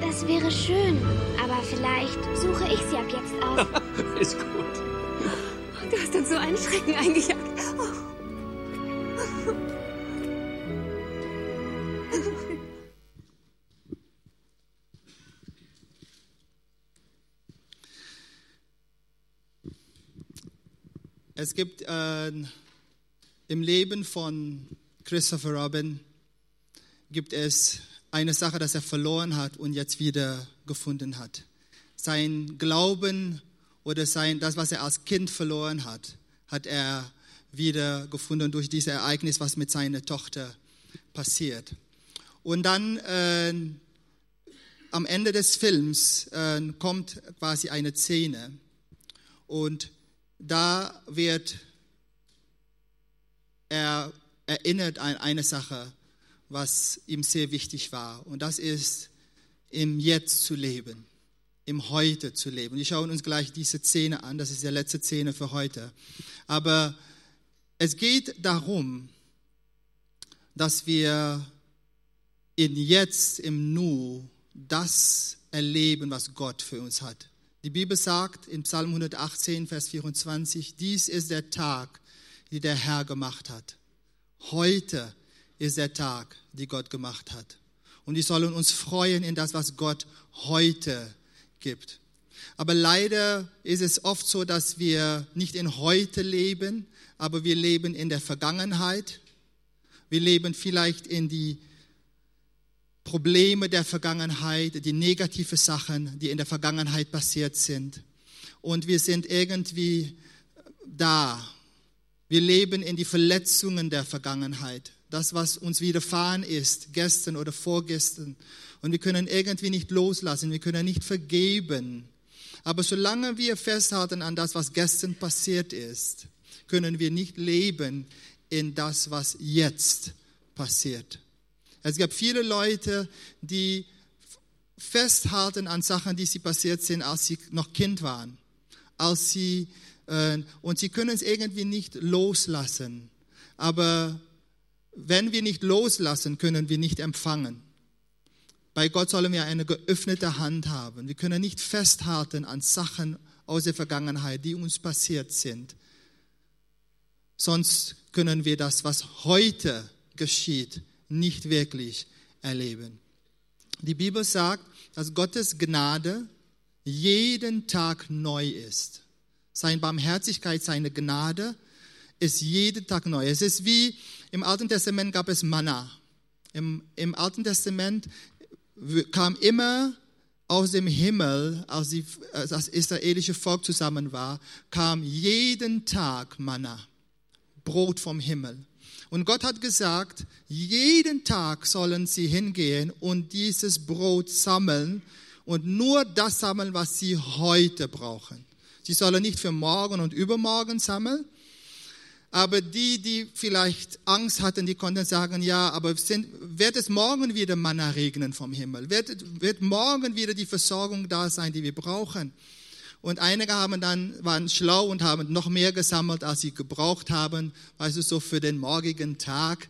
Das wäre schön, aber vielleicht suche ich sie ab jetzt aus. Ist gut. Du hast uns so einen Schrecken eingejagt. Es gibt äh, im Leben von Christopher Robin gibt es eine Sache, dass er verloren hat und jetzt wieder gefunden hat. Sein Glauben oder sein, das, was er als Kind verloren hat, hat er wieder gefunden durch dieses Ereignis, was mit seiner Tochter passiert. Und dann äh, am Ende des Films äh, kommt quasi eine Szene und da wird er erinnert an eine Sache, was ihm sehr wichtig war. Und das ist, im Jetzt zu leben, im Heute zu leben. Wir schauen uns gleich diese Szene an, das ist die letzte Szene für heute. Aber es geht darum, dass wir in Jetzt, im Nu, das erleben, was Gott für uns hat. Die Bibel sagt in Psalm 118, Vers 24, dies ist der Tag, den der Herr gemacht hat. Heute ist der Tag, den Gott gemacht hat. Und wir sollen uns freuen in das, was Gott heute gibt. Aber leider ist es oft so, dass wir nicht in heute leben, aber wir leben in der Vergangenheit. Wir leben vielleicht in die Probleme der Vergangenheit, die negative Sachen, die in der Vergangenheit passiert sind. Und wir sind irgendwie da. Wir leben in die Verletzungen der Vergangenheit. Das, was uns widerfahren ist, gestern oder vorgestern. Und wir können irgendwie nicht loslassen, wir können nicht vergeben. Aber solange wir festhalten an das, was gestern passiert ist, können wir nicht leben in das, was jetzt passiert. Es gab viele Leute, die festhalten an Sachen, die sie passiert sind, als sie noch Kind waren. Als sie, äh, und sie können es irgendwie nicht loslassen. Aber wenn wir nicht loslassen, können wir nicht empfangen. Bei Gott sollen wir eine geöffnete Hand haben. Wir können nicht festhalten an Sachen aus der Vergangenheit, die uns passiert sind. Sonst können wir das, was heute geschieht, nicht wirklich erleben. Die Bibel sagt, dass Gottes Gnade jeden Tag neu ist. Seine Barmherzigkeit, seine Gnade ist jeden Tag neu. Es ist wie im Alten Testament gab es Manna. Im, im Alten Testament kam immer aus dem Himmel, als, die, als das israelische Volk zusammen war, kam jeden Tag Manna, Brot vom Himmel. Und Gott hat gesagt, jeden Tag sollen sie hingehen und dieses Brot sammeln und nur das sammeln, was sie heute brauchen. Sie sollen nicht für morgen und übermorgen sammeln, aber die, die vielleicht Angst hatten, die konnten sagen, ja, aber sind, wird es morgen wieder Manna regnen vom Himmel? Wird, wird morgen wieder die Versorgung da sein, die wir brauchen? Und einige haben dann, waren schlau und haben noch mehr gesammelt, als sie gebraucht haben, weißt du, so für den morgigen Tag.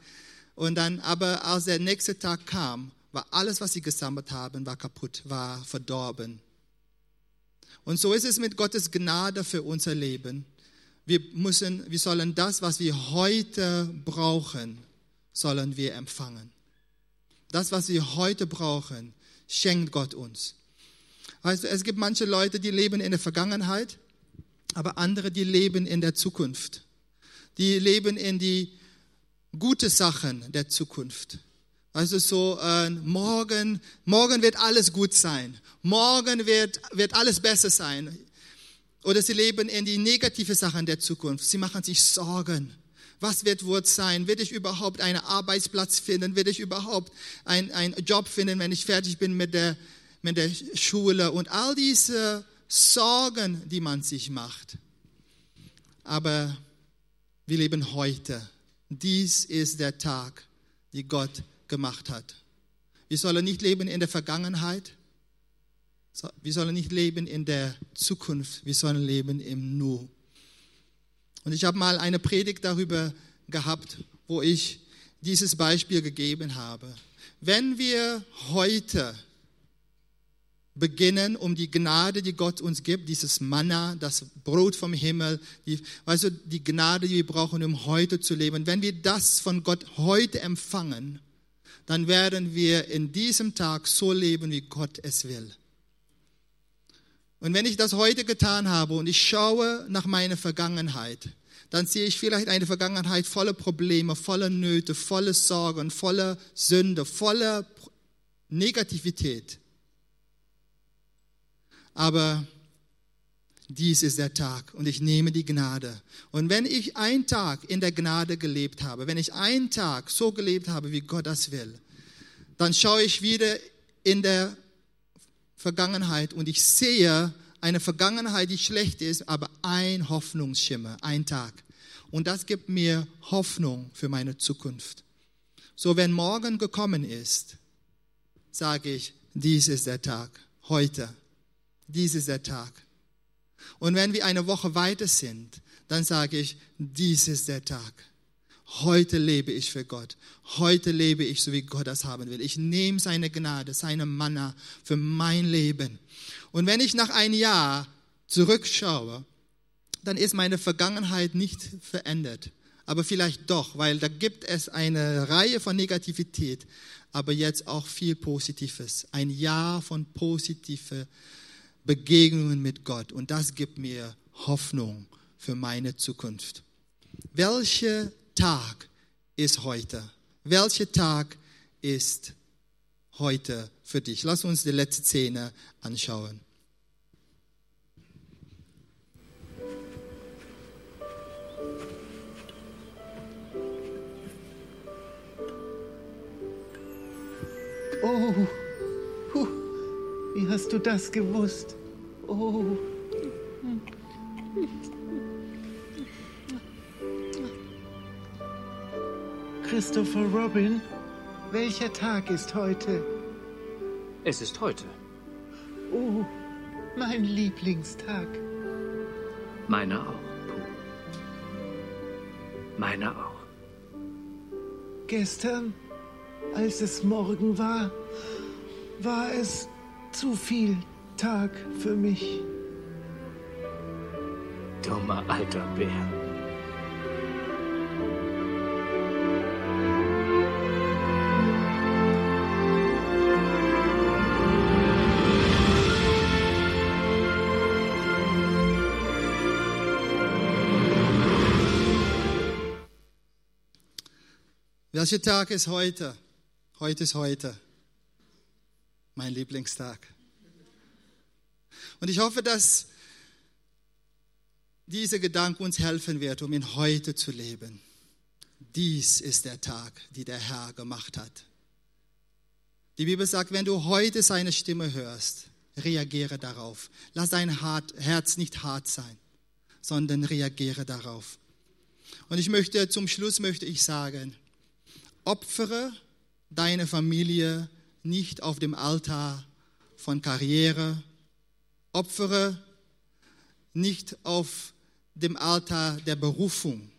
Und dann, aber als der nächste Tag kam, war alles, was sie gesammelt haben, war kaputt, war verdorben. Und so ist es mit Gottes Gnade für unser Leben. Wir müssen, wir sollen das, was wir heute brauchen, sollen wir empfangen. Das, was wir heute brauchen, schenkt Gott uns. Du, es gibt manche Leute, die leben in der Vergangenheit, aber andere, die leben in der Zukunft. Die leben in die gute Sachen der Zukunft. Du, so, äh, morgen, morgen wird alles gut sein. Morgen wird, wird alles besser sein. Oder sie leben in die negative Sachen der Zukunft. Sie machen sich Sorgen. Was wird wohl sein? Wird ich überhaupt einen Arbeitsplatz finden? Wird ich überhaupt einen Job finden, wenn ich fertig bin mit der, mit der Schule und all diese Sorgen, die man sich macht. Aber wir leben heute. Dies ist der Tag, den Gott gemacht hat. Wir sollen nicht leben in der Vergangenheit. Wir sollen nicht leben in der Zukunft. Wir sollen leben im Nu. Und ich habe mal eine Predigt darüber gehabt, wo ich dieses Beispiel gegeben habe. Wenn wir heute beginnen, um die Gnade, die Gott uns gibt, dieses Manna, das Brot vom Himmel, die, du, die Gnade, die wir brauchen, um heute zu leben. Wenn wir das von Gott heute empfangen, dann werden wir in diesem Tag so leben, wie Gott es will. Und wenn ich das heute getan habe und ich schaue nach meiner Vergangenheit, dann sehe ich vielleicht eine Vergangenheit voller Probleme, voller Nöte, voller Sorgen, voller Sünde, voller Negativität. Aber dies ist der Tag und ich nehme die Gnade. Und wenn ich einen Tag in der Gnade gelebt habe, wenn ich einen Tag so gelebt habe, wie Gott das will, dann schaue ich wieder in der Vergangenheit und ich sehe eine Vergangenheit, die schlecht ist, aber ein Hoffnungsschimmer, ein Tag. Und das gibt mir Hoffnung für meine Zukunft. So, wenn morgen gekommen ist, sage ich, dies ist der Tag, heute, dies ist der Tag. Und wenn wir eine Woche weiter sind, dann sage ich, dies ist der Tag. Heute lebe ich für Gott. Heute lebe ich so, wie Gott das haben will. Ich nehme seine Gnade, seine Manna für mein Leben. Und wenn ich nach einem Jahr zurückschaue, dann ist meine Vergangenheit nicht verändert. Aber vielleicht doch, weil da gibt es eine Reihe von Negativität, aber jetzt auch viel Positives. Ein Jahr von positiven Begegnungen mit Gott. Und das gibt mir Hoffnung für meine Zukunft. Welcher Tag ist heute? Welcher Tag ist heute für dich? Lass uns die letzte Szene anschauen. Oh, huh. wie hast du das gewusst? Oh. Christopher Robin, welcher Tag ist heute? Es ist heute. Oh, mein Lieblingstag. Meiner auch, Puh. Meiner auch. Gestern, als es morgen war, war es zu viel Tag für mich. Dummer alter Bär. Welcher Tag ist heute? Heute ist heute. Mein Lieblingstag. Und ich hoffe, dass dieser Gedanke uns helfen wird, um ihn heute zu leben. Dies ist der Tag, den der Herr gemacht hat. Die Bibel sagt, wenn du heute seine Stimme hörst, reagiere darauf. Lass dein Herz nicht hart sein, sondern reagiere darauf. Und ich möchte, zum Schluss möchte ich sagen, opfere deine Familie nicht auf dem Altar von Karriere, opfere nicht auf dem Altar der Berufung,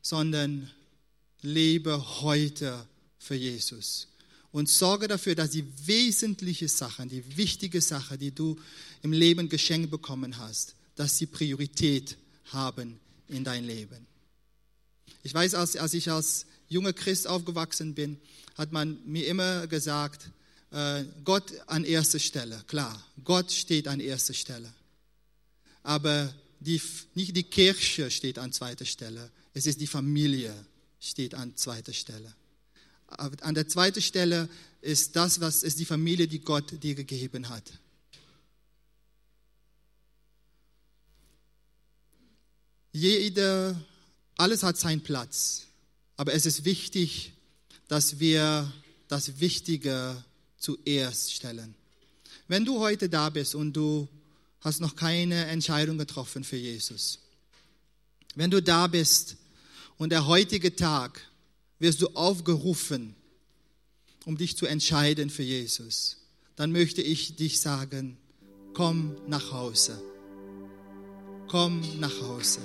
sondern lebe heute für Jesus und sorge dafür, dass die wesentlichen Sachen, die wichtige Sachen, die du im Leben geschenkt bekommen hast, dass sie Priorität haben in dein Leben. Ich weiß, als, als ich als junger Christ aufgewachsen bin, hat man mir immer gesagt, äh, Gott an erster Stelle. Klar, Gott steht an erster Stelle. Aber die, nicht die Kirche steht an zweiter Stelle, es ist die Familie steht an zweiter Stelle. An der zweiten Stelle ist das, was ist die Familie, die Gott dir gegeben hat. Jeder alles hat seinen Platz. Aber es ist wichtig, dass wir das Wichtige zuerst stellen. Wenn du heute da bist und du hast noch keine Entscheidung getroffen für Jesus, wenn du da bist und der heutige Tag wirst du aufgerufen, um dich zu entscheiden für Jesus, dann möchte ich dich sagen, komm nach Hause. Komm nach Hause.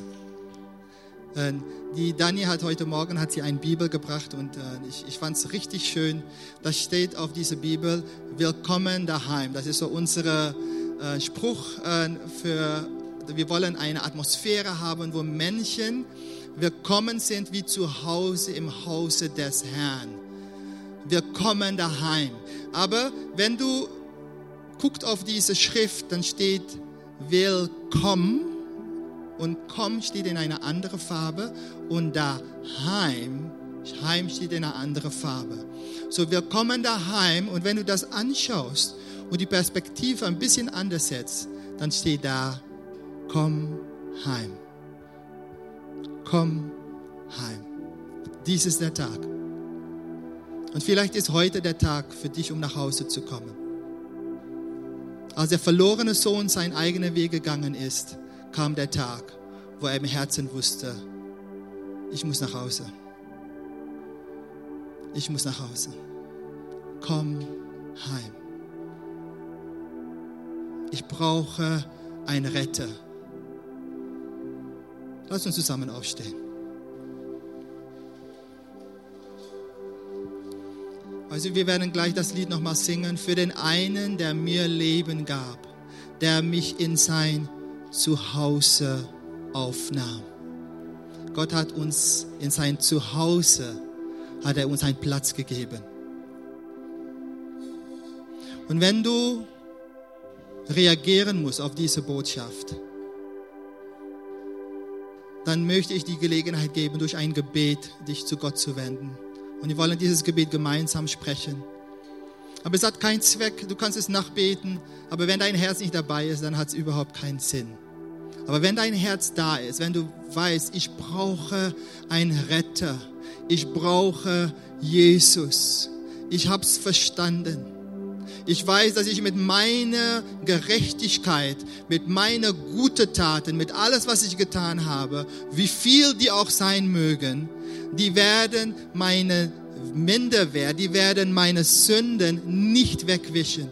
Äh, die Dani hat heute Morgen hat sie eine Bibel gebracht und äh, ich, ich fand es richtig schön. Da steht auf dieser Bibel, Willkommen daheim. Das ist so unser äh, Spruch äh, für, wir wollen eine Atmosphäre haben, wo Menschen willkommen sind wie zu Hause im Hause des Herrn. Willkommen daheim. Aber wenn du guckst auf diese Schrift, dann steht Willkommen und komm steht in einer anderen Farbe und daheim, heim steht in einer anderen Farbe. So, wir kommen daheim und wenn du das anschaust und die Perspektive ein bisschen anders setzt, dann steht da, komm heim. Komm heim. Dies ist der Tag. Und vielleicht ist heute der Tag für dich, um nach Hause zu kommen. Als der verlorene Sohn seinen eigenen Weg gegangen ist, kam der Tag, wo er im Herzen wusste, ich muss nach Hause. Ich muss nach Hause. Komm heim. Ich brauche einen Retter. Lass uns zusammen aufstehen. Also wir werden gleich das Lied nochmal singen für den einen, der mir Leben gab, der mich in sein Zuhause aufnahm. Gott hat uns in sein Zuhause, hat er uns einen Platz gegeben. Und wenn du reagieren musst auf diese Botschaft, dann möchte ich die Gelegenheit geben, durch ein Gebet dich zu Gott zu wenden. Und wir wollen dieses Gebet gemeinsam sprechen. Aber es hat keinen Zweck, du kannst es nachbeten, aber wenn dein Herz nicht dabei ist, dann hat es überhaupt keinen Sinn. Aber wenn dein Herz da ist, wenn du weißt, ich brauche einen Retter, ich brauche Jesus, ich habe es verstanden. Ich weiß, dass ich mit meiner Gerechtigkeit, mit meiner guten Taten, mit alles, was ich getan habe, wie viel die auch sein mögen, die werden meine Minderwert, die werden meine Sünden nicht wegwischen.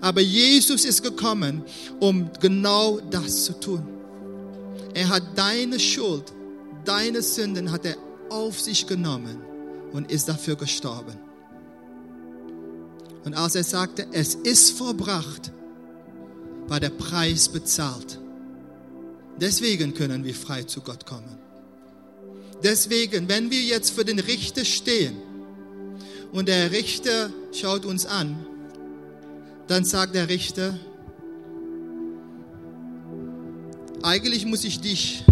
Aber Jesus ist gekommen, um genau das zu tun. Er hat deine Schuld, deine Sünden hat er auf sich genommen und ist dafür gestorben. Und als er sagte, es ist vollbracht, war der Preis bezahlt. Deswegen können wir frei zu Gott kommen. Deswegen, wenn wir jetzt für den Richter stehen und der Richter schaut uns an, dann sagt der Richter, eigentlich muss ich dich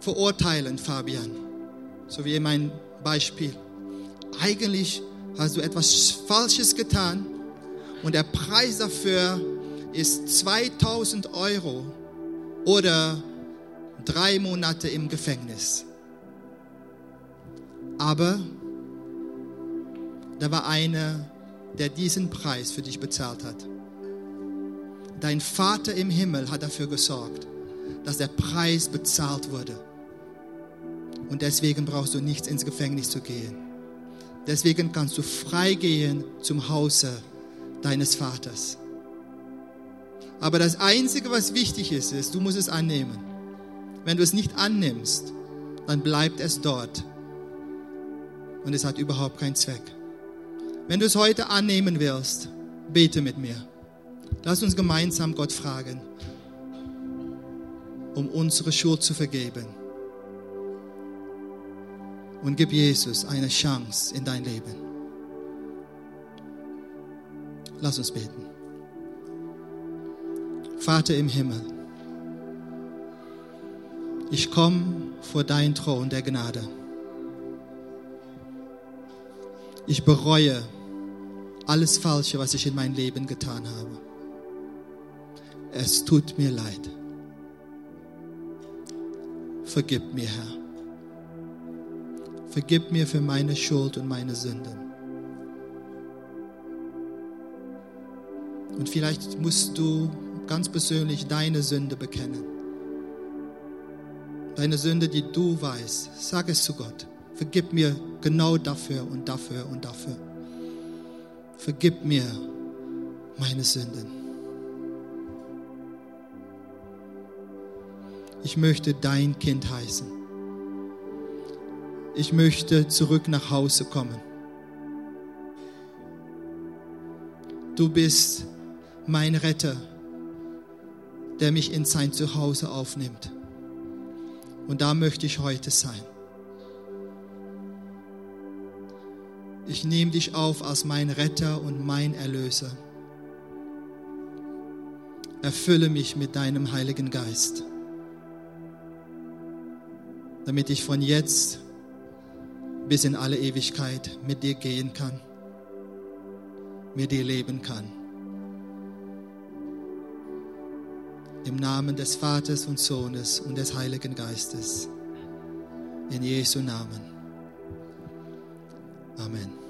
verurteilen, Fabian. So wie in meinem Beispiel. Eigentlich hast du etwas Falsches getan und der Preis dafür ist 2000 Euro oder drei Monate im Gefängnis. Aber da war einer, der diesen Preis für dich bezahlt hat. Dein Vater im Himmel hat dafür gesorgt, dass der Preis bezahlt wurde. Und deswegen brauchst du nicht ins Gefängnis zu gehen. Deswegen kannst du frei gehen zum Hause deines Vaters. Aber das Einzige, was wichtig ist, ist, du musst es annehmen. Wenn du es nicht annimmst, dann bleibt es dort. Und es hat überhaupt keinen Zweck. Wenn du es heute annehmen willst, bete mit mir. Lass uns gemeinsam Gott fragen, um unsere Schuld zu vergeben. Und gib Jesus eine Chance in dein Leben. Lass uns beten. Vater im Himmel, ich komme vor deinen Thron der Gnade. Ich bereue alles Falsche, was ich in meinem Leben getan habe. Es tut mir leid. Vergib mir, Herr. Vergib mir für meine Schuld und meine Sünden. Und vielleicht musst du ganz persönlich deine Sünde bekennen. Deine Sünde, die du weißt. Sag es zu Gott. Vergib mir genau dafür und dafür und dafür. Vergib mir meine Sünden. Ich möchte dein Kind heißen. Ich möchte zurück nach Hause kommen. Du bist mein Retter, der mich in sein Zuhause aufnimmt. Und da möchte ich heute sein. Ich nehme dich auf als mein Retter und mein Erlöser. Erfülle mich mit deinem Heiligen Geist, damit ich von jetzt bis in alle Ewigkeit mit dir gehen kann, mit dir leben kann. Im Namen des Vaters und Sohnes und des Heiligen Geistes. In Jesu Namen. Amen.